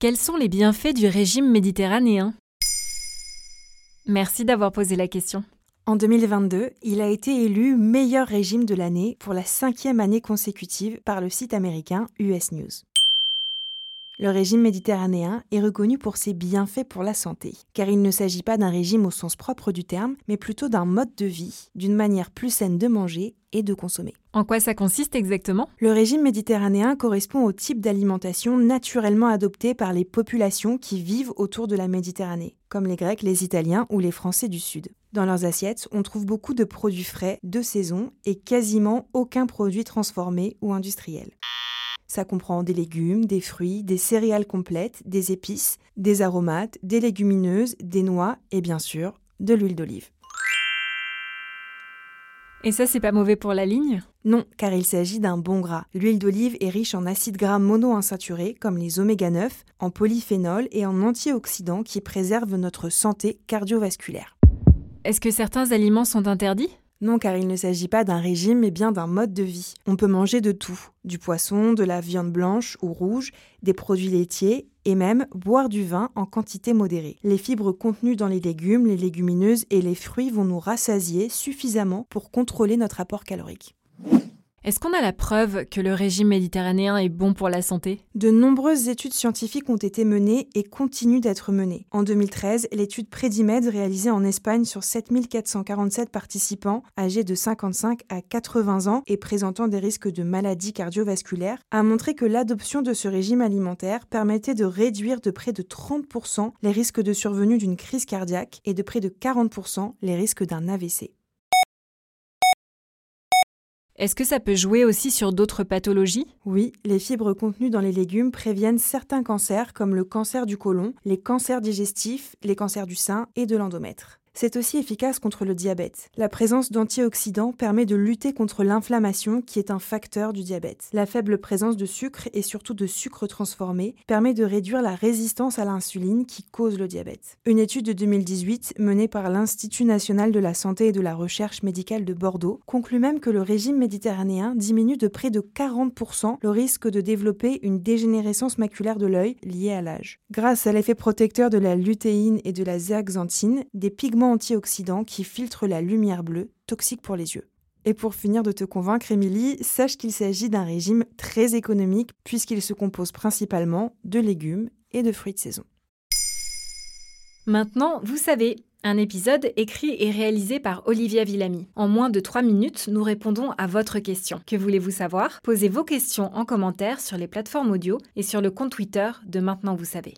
Quels sont les bienfaits du régime méditerranéen? Merci d'avoir posé la question. En 2022, il a été élu meilleur régime de l'année pour la cinquième année consécutive par le site américain US News. Le régime méditerranéen est reconnu pour ses bienfaits pour la santé, car il ne s'agit pas d'un régime au sens propre du terme, mais plutôt d'un mode de vie, d'une manière plus saine de manger et de consommer. En quoi ça consiste exactement? Le régime méditerranéen correspond au type d'alimentation naturellement adopté par les populations qui vivent autour de la Méditerranée, comme les Grecs, les Italiens ou les Français du Sud. Dans leurs assiettes, on trouve beaucoup de produits frais, de saison et quasiment aucun produit transformé ou industriel. Ça comprend des légumes, des fruits, des céréales complètes, des épices, des aromates, des légumineuses, des noix et bien sûr de l'huile d'olive. Et ça, c'est pas mauvais pour la ligne? Non, car il s'agit d'un bon gras. L'huile d'olive est riche en acides gras monoinsaturés comme les oméga 9, en polyphénol et en antioxydants qui préservent notre santé cardiovasculaire. Est-ce que certains aliments sont interdits? Non, car il ne s'agit pas d'un régime, mais bien d'un mode de vie. On peut manger de tout, du poisson, de la viande blanche ou rouge, des produits laitiers et même boire du vin en quantité modérée. Les fibres contenues dans les légumes, les légumineuses et les fruits vont nous rassasier suffisamment pour contrôler notre apport calorique. Est-ce qu'on a la preuve que le régime méditerranéen est bon pour la santé? De nombreuses études scientifiques ont été menées et continuent d'être menées. En 2013, l'étude Predimed réalisée en Espagne sur 7447 participants âgés de 55 à 80 ans et présentant des risques de maladies cardiovasculaires a montré que l'adoption de ce régime alimentaire permettait de réduire de près de 30% les risques de survenue d'une crise cardiaque et de près de 40% les risques d'un AVC. Est-ce que ça peut jouer aussi sur d'autres pathologies? Oui, les fibres contenues dans les légumes préviennent certains cancers comme le cancer du côlon, les cancers digestifs, les cancers du sein et de l'endomètre. C'est aussi efficace contre le diabète. La présence d'antioxydants permet de lutter contre l'inflammation qui est un facteur du diabète. La faible présence de sucre et surtout de sucre transformé permet de réduire la résistance à l'insuline qui cause le diabète. Une étude de 2018 menée par l'Institut national de la santé et de la recherche médicale de Bordeaux conclut même que le régime méditerranéen diminue de près de 40% le risque de développer une dégénérescence maculaire de l'œil liée à l'âge. Grâce à l'effet protecteur de la lutéine et de la zéaxanthine, des pigments antioxydants qui filtrent la lumière bleue, toxique pour les yeux. Et pour finir de te convaincre, Émilie, sache qu'il s'agit d'un régime très économique puisqu'il se compose principalement de légumes et de fruits de saison. Maintenant, vous savez, un épisode écrit et réalisé par Olivia Villamy. En moins de 3 minutes, nous répondons à votre question. Que voulez-vous savoir? Posez vos questions en commentaire sur les plateformes audio et sur le compte Twitter de Maintenant vous savez.